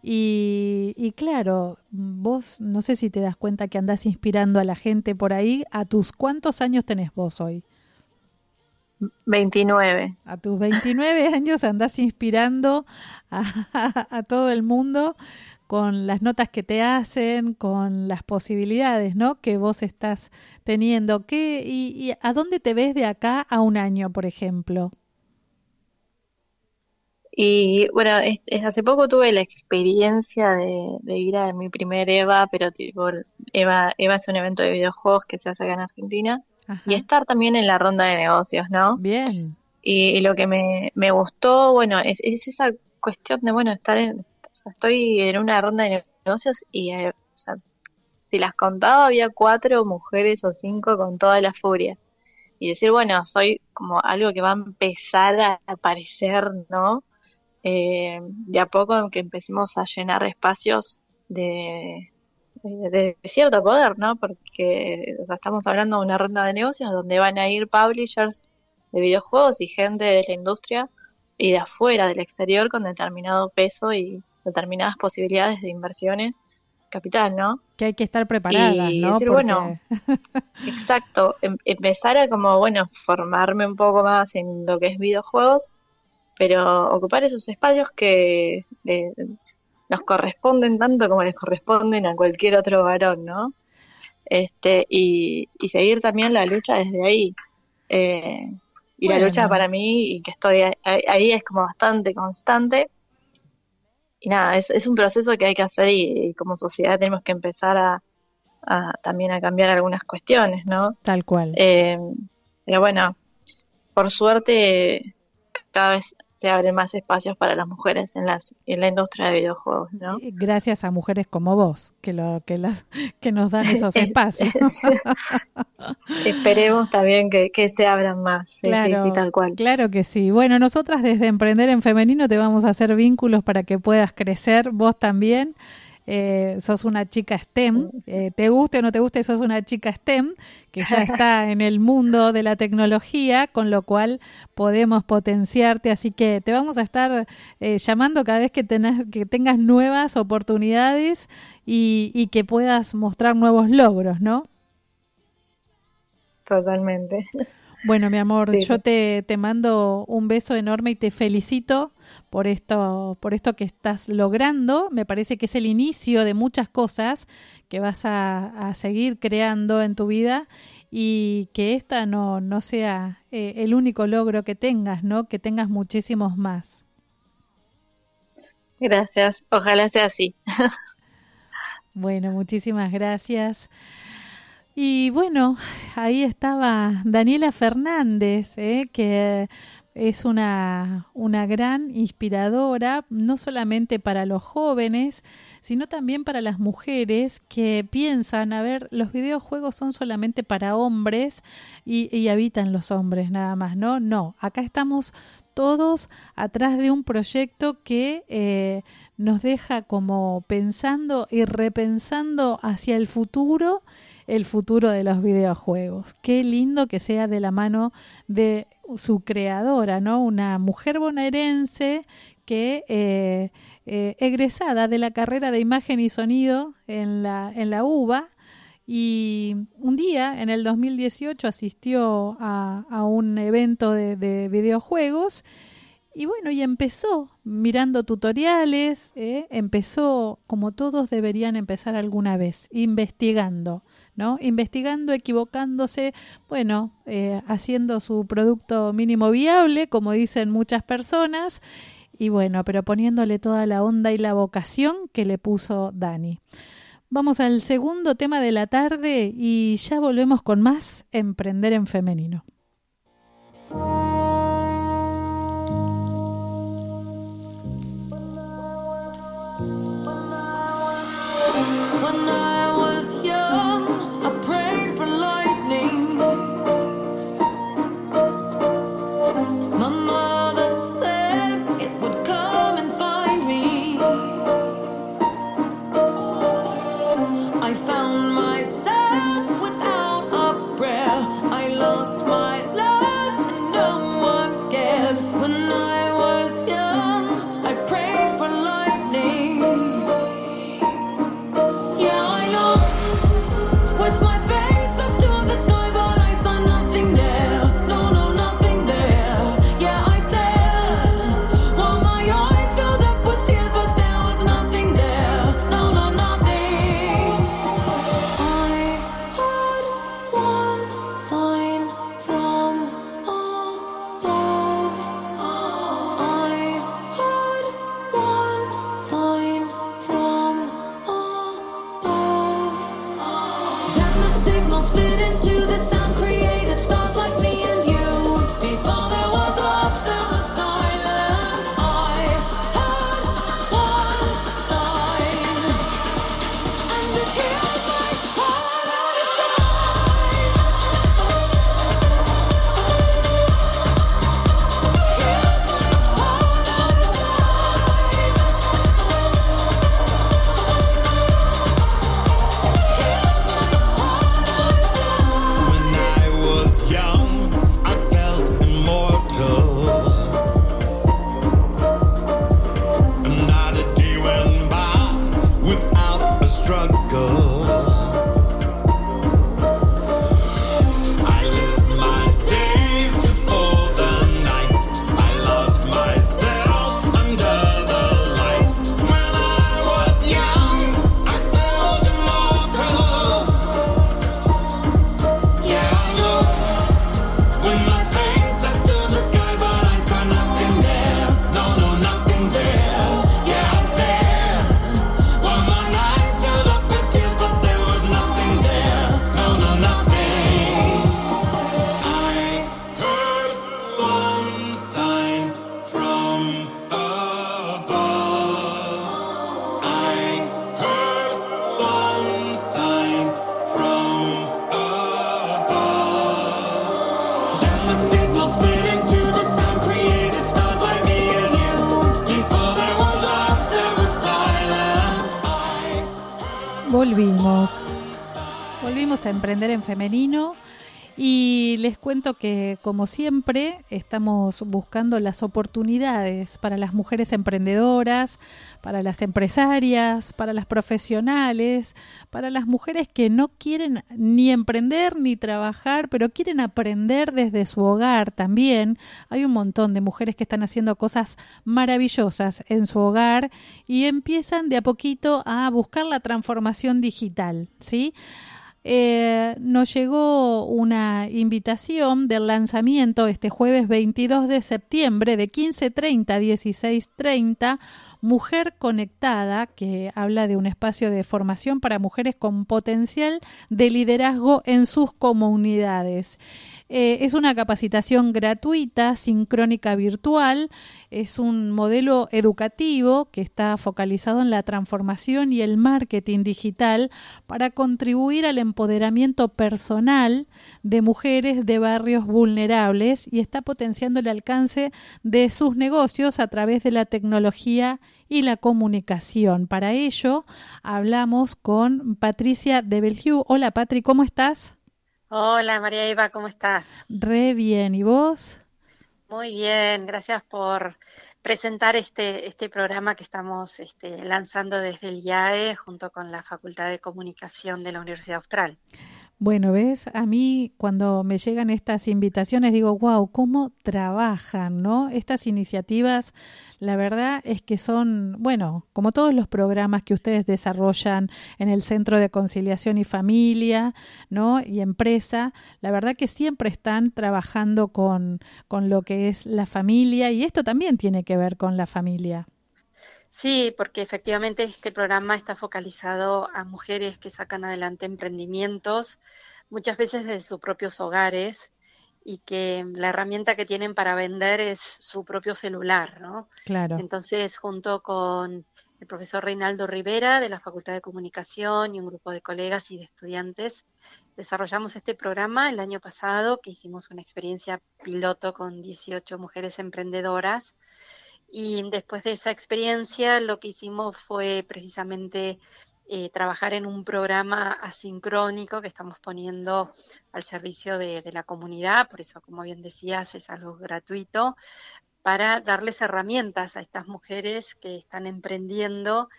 Y, y, claro, vos no sé si te das cuenta que andás inspirando a la gente por ahí. ¿A tus cuántos años tenés vos hoy? 29. A tus 29 años andás inspirando [LAUGHS] a, a todo el mundo con las notas que te hacen, con las posibilidades, ¿no? Que vos estás teniendo. ¿Qué, y, a dónde te ves de acá a un año, por ejemplo? Y bueno, hace poco tuve la experiencia de, ir a mi primer EVA, pero tipo, EVA, EVA es un evento de videojuegos que se hace acá en Argentina, y estar también en la ronda de negocios, ¿no? Bien. Y, lo que me, me gustó, bueno, es, es esa cuestión de, bueno, estar en, estoy en una ronda de negocios y eh, si las contaba había cuatro mujeres o cinco con toda la furia. Y decir, bueno, soy como algo que va a empezar a aparecer, ¿no? Eh, de a poco que empecemos a llenar espacios de, de, cierto poder, ¿no? Porque estamos hablando de una ronda de negocios donde van a ir publishers de videojuegos y gente de la industria y de afuera, del exterior, con determinado peso y, determinadas posibilidades de inversiones capital, ¿no? Que hay que estar preparada, y ¿no? Decir, bueno, [LAUGHS] exacto, em, empezar a como, bueno, formarme un poco más en lo que es videojuegos, pero ocupar esos espacios que nos corresponden tanto como les corresponden a cualquier otro varón, ¿no? Este, y, y seguir también la lucha desde ahí. Eh, y la lucha para mí, y que estoy ahí, es como bastante constante. Y nada, es, es un proceso que hay que hacer y, como sociedad tenemos que empezar a, también a cambiar algunas cuestiones, ¿no? Tal cual. Eh, pero bueno, por suerte cada vez se abren más espacios para las mujeres en, las, en la industria de videojuegos, ¿no? Gracias a mujeres como vos, que, lo, que, las, [LAUGHS] que nos dan [LAUGHS] esos espacios. [LAUGHS] Esperemos también que, se abran más, claro, tal cual. Claro que sí. Bueno, nosotras desde Emprender en Femenino te vamos a hacer vínculos para que puedas crecer, vos también eh, sos una chica STEM, eh, te guste o no te guste, sos una chica STEM que ya [LAUGHS] está en el mundo de la tecnología, con lo cual podemos potenciarte, así que te vamos a estar eh, llamando cada vez que, tenés, que tengas nuevas oportunidades y, y que puedas mostrar nuevos logros, ¿no? Totalmente. [LAUGHS] Bueno, mi amor, yo te, te mando un beso enorme y te felicito por esto, por esto que estás logrando. Me parece que es el inicio de muchas cosas que vas a, seguir creando en tu vida y que esta no, no sea eh, el único logro que tengas, ¿no? Que tengas muchísimos más. Gracias, ojalá sea así. bueno, muchísimas gracias. Y bueno, ahí estaba Daniela Fernández, ¿eh? que es una, una gran inspiradora, no solamente para los jóvenes, sino también para las mujeres que piensan, a ver, los videojuegos son solamente para hombres y, habitan los hombres nada más, ¿no? No, acá estamos todos atrás de un proyecto que eh, nos deja como pensando y repensando hacia el futuro el futuro de los videojuegos. Qué lindo que sea de la mano de su creadora, ¿no? Una mujer bonaerense que eh, eh, egresada de la carrera de imagen y sonido en la, en la UBA y un día en el 2018 asistió a, un evento de, de videojuegos y bueno, y empezó mirando tutoriales, ¿eh? empezó como todos deberían empezar alguna vez, investigando, ¿no? Investigando, equivocándose, bueno, eh, haciendo su producto mínimo viable, como dicen muchas personas, y bueno, pero poniéndole toda la onda y la vocación que le puso Dani. Vamos al segundo tema de la tarde y ya volvemos con más Emprender en Femenino. En femenino y les cuento que, como siempre, estamos buscando las oportunidades para las mujeres emprendedoras, para las empresarias, para las profesionales, para las mujeres que no quieren ni emprender ni trabajar, pero quieren aprender desde su hogar también. Hay un montón de mujeres que están haciendo cosas maravillosas en su hogar y empiezan de a poquito a buscar la transformación digital, ¿sí? Eh, nos llegó una invitación del lanzamiento este jueves 22 de septiembre de 15.30 a 16.30 Mujer Conectada, que habla de un espacio de formación para mujeres con potencial de liderazgo en sus comunidades. Eh, es una capacitación gratuita, sincrónica virtual, es un modelo educativo que está focalizado en la transformación y el marketing digital para contribuir al empoderamiento personal de mujeres de barrios vulnerables y está potenciando el alcance de sus negocios a través de la tecnología y la comunicación. Para ello hablamos con Patricia de Belgiu. Hola Patri, ¿cómo estás? Hola María Eva, ¿cómo estás? Re bien, ¿y vos? Muy bien, gracias por presentar este, este programa que estamos este, lanzando desde el IAE junto con la Facultad de Comunicación de la Universidad Austral. Bueno, ves, a mí cuando me llegan estas invitaciones digo, wow, cómo trabajan, ¿no? Estas iniciativas, la verdad es que son, bueno, como todos los programas que ustedes desarrollan en el Centro de Conciliación y Familia, ¿no? Y empresa, la verdad que siempre están trabajando con, con lo que es la familia y esto también tiene que ver con la familia. Sí, porque efectivamente este programa está focalizado a mujeres que sacan adelante emprendimientos, muchas veces desde sus propios hogares, y que la herramienta que tienen para vender es su propio celular, ¿no? Claro. Entonces, junto con el profesor Reinaldo Rivera de la Facultad de Comunicación y un grupo de colegas y de estudiantes, desarrollamos este programa el año pasado, que hicimos una experiencia piloto con 18 mujeres emprendedoras y después de esa experiencia lo que hicimos fue precisamente eh, trabajar en un programa asincrónico que estamos poniendo al servicio de, la comunidad, por eso, como bien decías, es algo gratuito, para darles herramientas a estas mujeres que están emprendiendo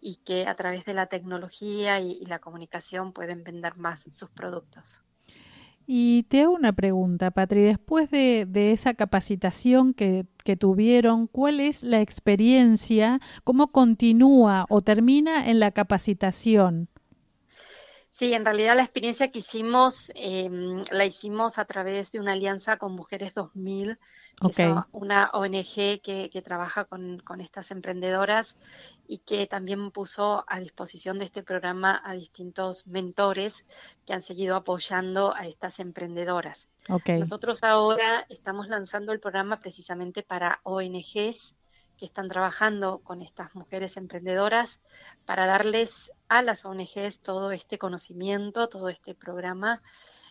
y que a través de la tecnología y la comunicación pueden vender más sus productos. Y te hago una pregunta, Patri. Después de, esa capacitación que, que, tuvieron, ¿cuál es la experiencia? ¿Cómo continúa o termina en la capacitación? Sí, en realidad la experiencia que hicimos eh, la hicimos a través de una alianza con Mujeres 2000, que okay. es una ONG que, que trabaja con, con, estas emprendedoras y que también puso a disposición de este programa a distintos mentores que han seguido apoyando a estas emprendedoras. Okay. Nosotros ahora estamos lanzando el programa precisamente para ONGs que están trabajando con estas mujeres emprendedoras para darles a las ONGs todo este conocimiento, todo este programa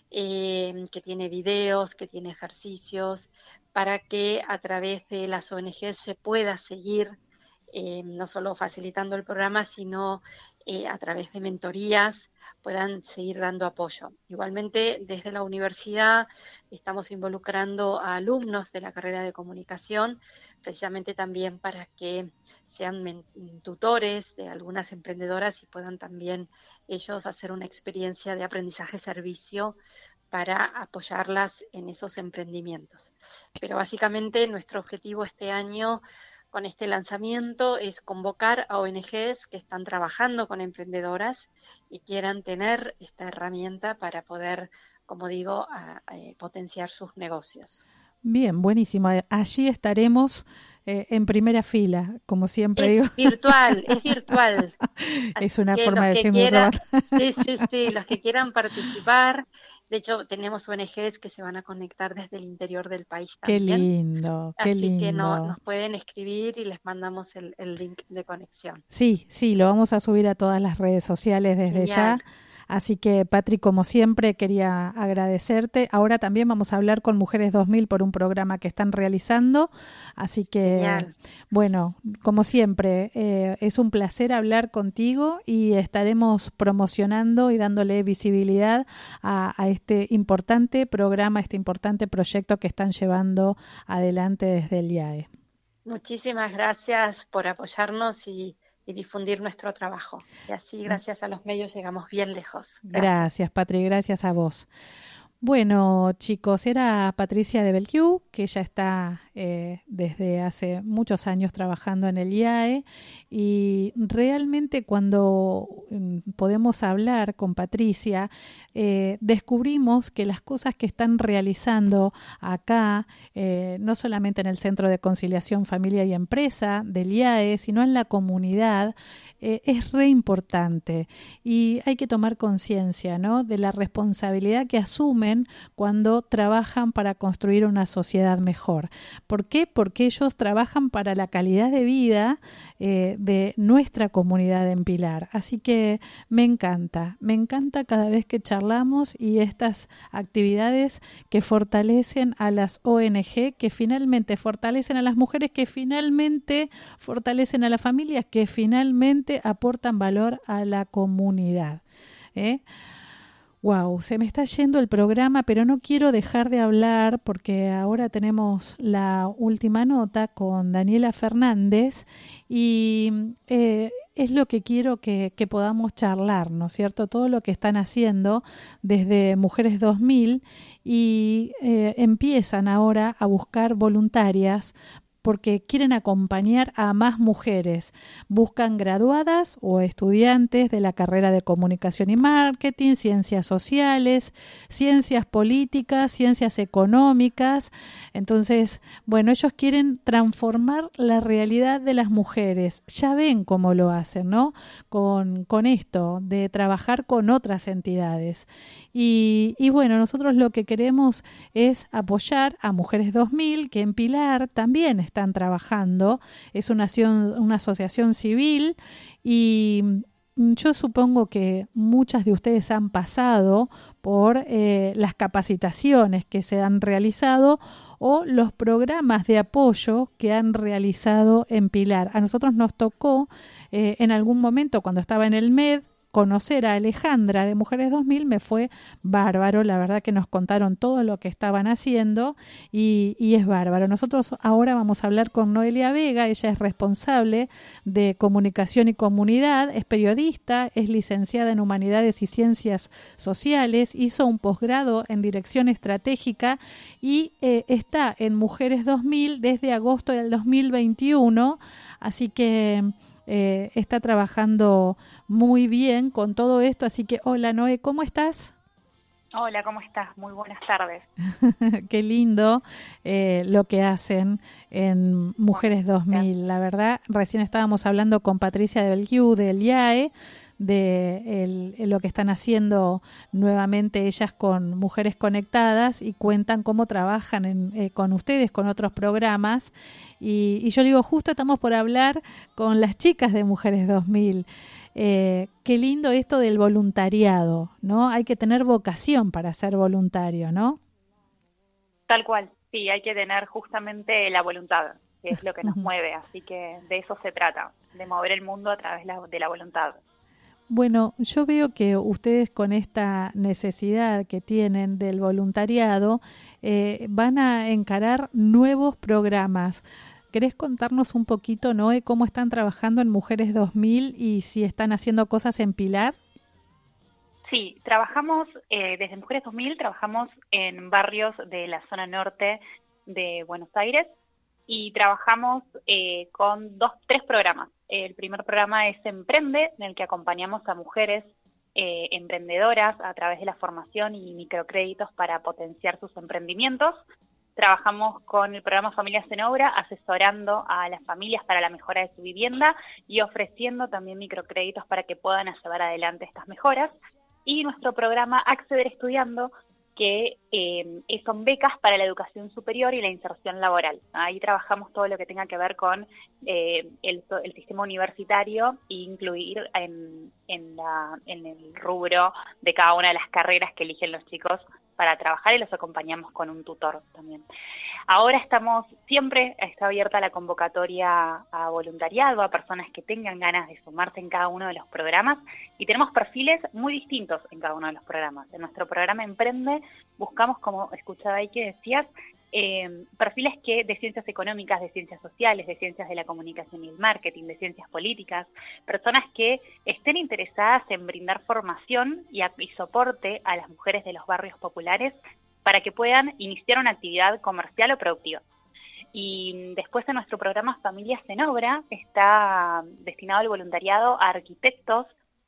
eh, que tiene videos, que tiene ejercicios, para que a través de las ONGs se pueda seguir eh, no solo facilitando el programa, sino eh, a través de mentorías puedan seguir dando apoyo. Igualmente, desde la universidad estamos involucrando a alumnos de la carrera de comunicación, precisamente también para que sean tutores de algunas emprendedoras y puedan también ellos hacer una experiencia de aprendizaje-servicio para apoyarlas en esos emprendimientos. Pero básicamente nuestro objetivo este año con este lanzamiento es convocar a ONGs que están trabajando con emprendedoras y quieran tener esta herramienta para poder, como digo, a, a, eh, potenciar sus negocios. Bien, buenísimo. Allí estaremos eh, en primera fila, como siempre es digo. Virtual, es virtual. [LAUGHS] es una forma de decir Sí, sí, sí, los que quieran participar. De hecho, tenemos ONGs que se van a conectar desde el interior del país también. Qué lindo, qué Así lindo. que no, nos pueden escribir y les mandamos el, el, link de conexión. Sí, sí, lo vamos a subir a todas las redes sociales desde Genial. ya. Así que, Patrick, como siempre, quería agradecerte. Ahora también vamos a hablar con Mujeres 2000 por un programa que están realizando. Así que, bueno, como siempre, eh, es un placer hablar contigo y estaremos promocionando y dándole visibilidad a, a este importante programa, este importante proyecto que están llevando adelante desde el IAE. Muchísimas gracias por apoyarnos y y difundir nuestro trabajo. Y así, gracias a los medios, llegamos bien lejos. Gracias, gracias Patri, gracias a vos. Bueno, chicos, era Patricia de Belgiu, que ella está eh, desde hace muchos años trabajando en el IAE y realmente cuando mm, podemos hablar con Patricia, eh, descubrimos que las cosas que están realizando acá, eh, no solamente en el Centro de Conciliación Familia y Empresa del IAE, sino en la comunidad, es re importante y hay que tomar conciencia ¿no? de la responsabilidad que cuando trabajan para construir una sociedad mejor. ¿Por qué? Porque ellos trabajan para la calidad de vida eh, de nuestra comunidad en Pilar. Así que me encanta, me encanta cada vez que charlamos y estas actividades que fortalecen a las ONG, que finalmente fortalecen a las mujeres, que finalmente fortalecen a las familias, que finalmente aportan valor a la comunidad. ¿eh? Wow, se me está yendo el programa, pero no quiero dejar de hablar porque ahora tenemos la última nota con Daniela Fernández y eh, es lo que quiero que, podamos charlar, ¿no es cierto? Todo lo que están haciendo desde Mujeres 2000 y eh, empiezan ahora a buscar voluntarias porque quieren acompañar a más mujeres. Buscan graduadas o estudiantes de la carrera de comunicación y marketing, ciencias sociales, ciencias políticas, ciencias económicas. Entonces, bueno, ellos quieren transformar la realidad de las mujeres. Ya ven cómo lo hacen, ¿no? Con, con esto de trabajar con otras entidades. Y, y bueno, nosotros lo que queremos es apoyar a Mujeres 2000, que en Pilar también está están trabajando. Es una, una asociación civil y mm, yo supongo que muchas de ustedes han pasado por eh, las capacitaciones que se han realizado o los programas de apoyo que han realizado en Pilar. A nosotros nos tocó eh, en algún momento cuando estaba en el MED conocer a Alejandra de Mujeres 2000 me fue bárbaro. La verdad que nos contaron todo lo que estaban haciendo y, es bárbaro. Nosotros ahora vamos a hablar con Noelia Vega. Ella es responsable de comunicación y comunidad, es periodista, es licenciada en Humanidades y Ciencias Sociales, hizo un posgrado en Dirección Estratégica y eh, está en Mujeres 2000 desde agosto del 2021. Así que eh, está trabajando muy bien con todo esto. Así que, hola Noé, ¿cómo estás? Hola, ¿cómo estás? Muy buenas tardes. [LAUGHS] Qué lindo eh, lo que hacen en Mujeres 2000. La verdad, recién estábamos hablando con Patricia de Belgiu del IAE de lo que están haciendo nuevamente ellas con Mujeres Conectadas y cuentan cómo trabajan eh, con ustedes, con otros programas. Y, y, yo digo, justo estamos por hablar con las chicas de Mujeres 2000. Eh, qué lindo esto del voluntariado, ¿no? Hay que tener vocación para ser voluntario, ¿no? Tal cual, sí, hay que tener justamente la voluntad, que es lo que nos [LAUGHS] mueve, así que de eso se trata, de mover el mundo a través de la voluntad. Bueno, yo veo que ustedes con esta necesidad que tienen del voluntariado eh, van a encarar nuevos programas. ¿Querés contarnos un poquito, Noé, cómo están trabajando en Mujeres 2000 y si están haciendo cosas en Pilar? Sí, trabajamos eh, desde Mujeres 2000, trabajamos en barrios de la zona norte de Buenos Aires y trabajamos eh, con dos, tres programas. El primer programa es Emprende, en el que acompañamos a mujeres eh, emprendedoras a través de la formación y microcréditos para potenciar sus emprendimientos. Trabajamos con el programa Familias en Obra, asesorando a las familias para la mejora de su vivienda y ofreciendo también microcréditos para que puedan llevar adelante estas mejoras. Y nuestro programa Acceder Estudiando, que eh, son becas para la educación superior y la inserción laboral. Ahí trabajamos todo lo que tenga que ver con eh, el, sistema universitario e incluir en, en, en el rubro de cada una de las carreras que eligen los chicos para trabajar y los acompañamos con un tutor también. Ahora estamos, siempre está abierta la convocatoria a voluntariado, a personas que tengan ganas de sumarse en cada uno de los programas y tenemos perfiles muy distintos en cada uno de los programas. En nuestro programa Emprende buscamos, como escuchaba ahí que decías, eh, perfiles que de ciencias económicas, de ciencias sociales, de ciencias de la comunicación y el marketing, de ciencias políticas, personas que estén interesadas en brindar formación y, y soporte a las mujeres de los barrios populares para que puedan iniciar una actividad comercial o productiva. Y después en nuestro programa Familias en Obra está destinado el voluntariado a arquitectos,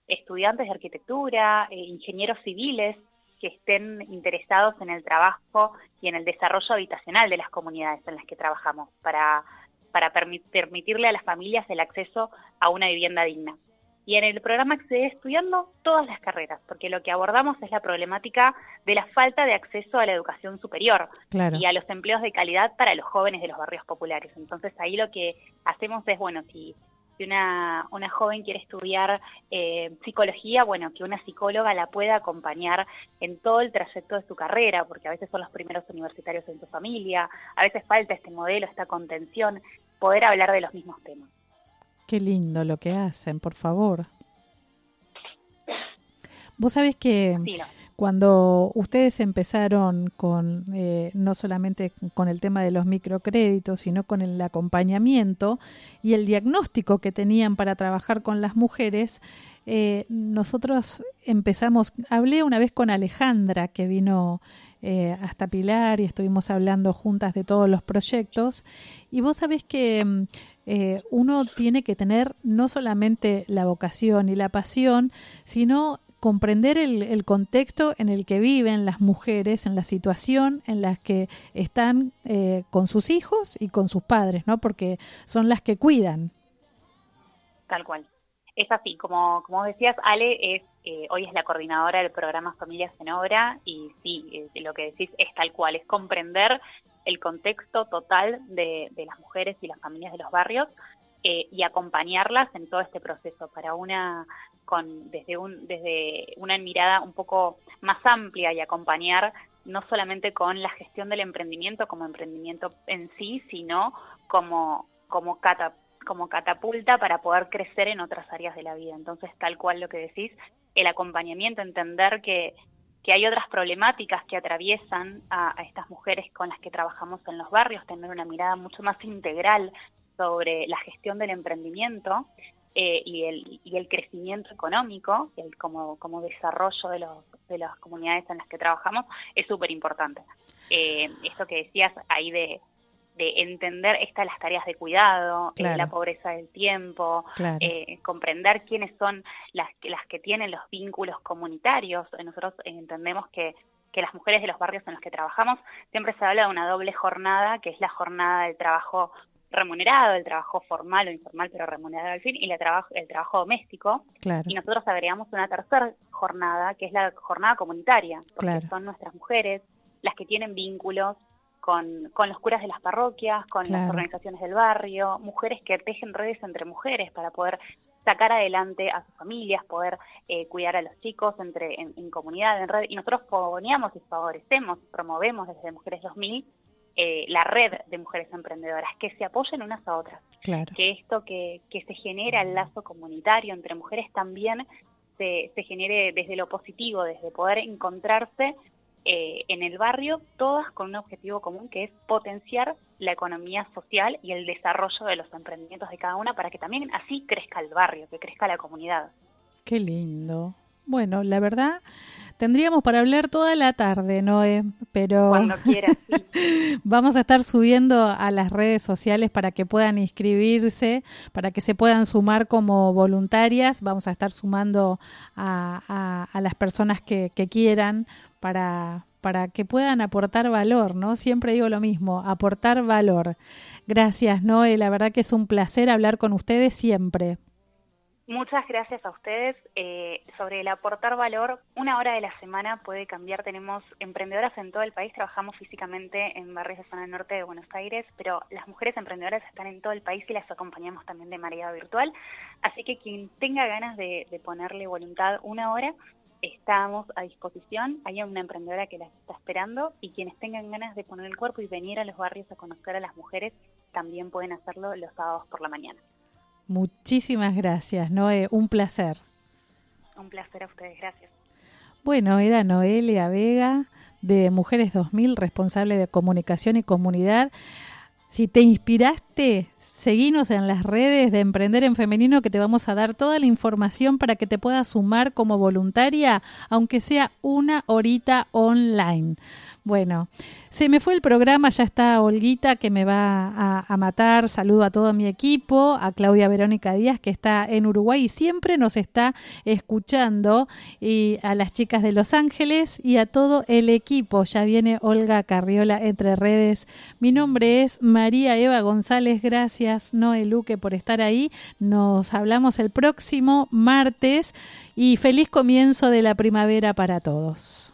estudiantes de arquitectura, eh, ingenieros civiles, que estén interesados en el trabajo y en el desarrollo habitacional de las comunidades en las que trabajamos para, para permitirle a las familias el acceso a una vivienda digna. Y en el programa Accede estudiando todas las carreras, porque lo que abordamos es la problemática de la falta de acceso a la educación superior y a los empleos de calidad para los jóvenes de los barrios populares. Entonces ahí lo que hacemos es, bueno, si si una, una joven quiere estudiar eh, psicología, bueno, que una psicóloga la pueda acompañar en todo el trayecto de su carrera, porque a veces son los primeros universitarios en su familia, a veces falta este modelo, esta contención, poder hablar de los mismos temas. Qué lindo lo que hacen, por favor. Vos sabés que cuando ustedes empezaron con eh, no solamente con el tema de los microcréditos, sino con el acompañamiento y el diagnóstico que tenían para trabajar con las mujeres, eh, nosotros empezamos, hablé una vez con Alejandra que vino eh, hasta Pilar y estuvimos hablando juntas de todos los proyectos y vos sabés que mm, uno tiene que tener no solamente la vocación y la pasión, sino comprender el, contexto en el que viven las mujeres, en la situación en la que están eh, con sus hijos y con sus padres, ¿no? Porque son las que cuidan. Tal cual. Es así, como, como decías, Ale es eh, hoy es la coordinadora del programa Familias en Obra y sí, eh, lo que decís es tal cual, es comprender el contexto total de, las mujeres y las familias de los barrios y acompañarlas en todo este proceso para una con desde un desde una mirada un poco más amplia y acompañar no solamente con la gestión del emprendimiento como emprendimiento en sí, sino como como como catapulta para poder crecer en otras áreas de la vida. Entonces, tal cual lo que decís, el acompañamiento, entender que, que hay otras problemáticas que atraviesan a, a, estas mujeres con las que trabajamos en los barrios, tener una mirada mucho más integral sobre la gestión del emprendimiento eh, y, el, y el crecimiento económico, el como, como desarrollo de, los, de las comunidades en las que trabajamos, es súper importante. Eh, esto que decías ahí de, de entender estas las tareas de cuidado, eh, la pobreza del tiempo, comprender quiénes son las, las que tienen los vínculos comunitarios. Nosotros entendemos que, que las mujeres de los barrios en los que trabajamos siempre se habla de una doble jornada, que es la jornada del trabajo remunerado, el trabajo formal o informal, pero remunerado al fin, y el trabajo, el trabajo doméstico. Y nosotros agregamos una tercera jornada, que es la jornada comunitaria, porque son nuestras mujeres las que tienen vínculos con, con los curas de las parroquias, con las organizaciones del barrio, mujeres que tejen redes entre mujeres para poder sacar adelante a sus familias, poder eh, cuidar a los chicos entre en, comunidad, en red. Y nosotros poníamos y favorecemos, promovemos desde Mujeres 2000 eh, la red de mujeres emprendedoras, que se apoyen unas a otras. Que esto que, que se genera el lazo comunitario entre mujeres también se, se genere desde lo positivo, desde poder encontrarse eh, en el barrio, todas con un objetivo común que es potenciar la economía social y el desarrollo de los emprendimientos de cada una para que también así crezca el barrio, que crezca la comunidad. Qué lindo. Bueno, la verdad Tendríamos para hablar toda la tarde, Noé, pero Cuando quieras, [LAUGHS] vamos a estar subiendo a las redes sociales para que puedan inscribirse, para que se puedan sumar como voluntarias. Vamos a estar sumando a, a, las personas que, que quieran para, para que puedan aportar valor, ¿no? Siempre digo lo mismo, aportar valor. Gracias, Noé. La verdad que es un placer hablar con ustedes siempre. Muchas gracias a ustedes. Eh, sobre el aportar valor, una hora de la semana puede cambiar. Tenemos emprendedoras en todo el país, trabajamos físicamente en barrios de zona norte de Buenos Aires, pero las mujeres emprendedoras están en todo el país y las acompañamos también de manera virtual. Así que quien tenga ganas de, ponerle voluntad una hora, estamos a disposición. Hay una emprendedora que las está esperando y quienes tengan ganas de poner el cuerpo y venir a los barrios a conocer a las mujeres, también pueden hacerlo los sábados por la mañana. Muchísimas gracias, Noé. Un placer. Un placer a ustedes, gracias. Bueno, era Noelia Vega de Mujeres 2000, responsable de comunicación y comunidad. Si te inspiraste, seguinos en las redes de Emprender en Femenino que te vamos a dar toda la información para que te puedas sumar como voluntaria, aunque sea una horita online. Bueno, se me fue el programa, ya está Olguita que me va a, matar. Saludo a todo mi equipo, a Claudia Verónica Díaz que está en Uruguay y siempre nos está escuchando, y a las chicas de Los Ángeles y a todo el equipo. Ya viene Olga Carriola entre redes. Mi nombre es María Eva González. Gracias, Noé Luque, por estar ahí. Nos hablamos el próximo martes y feliz comienzo de la primavera para todos.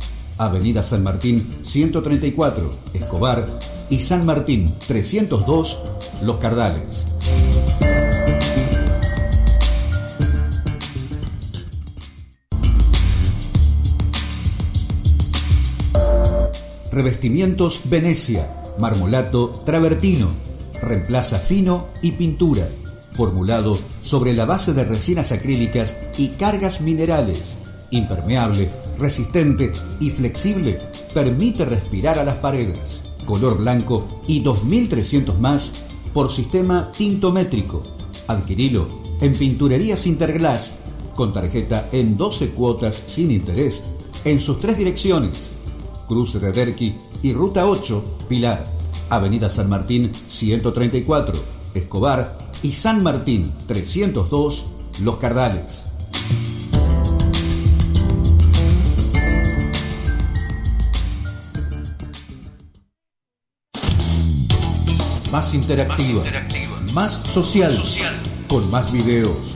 Avenida San Martín 134, Escobar, y San Martín 302, Los Cardales. Revestimientos Venecia, marmolato travertino, reemplaza fino y pintura, formulado sobre la base de resinas acrílicas y cargas minerales, impermeable resistente y flexible, permite respirar a las paredes. Color blanco y 2300 más por sistema tintométrico. Adquirilo en Pinturerías Interglass con tarjeta en 12 cuotas sin interés en sus tres direcciones. Cruce de Derqui y Ruta 8, Pilar. Avenida San Martín 134, Escobar y San Martín 302, Los Cardales. Más interactiva, más, social, con más videos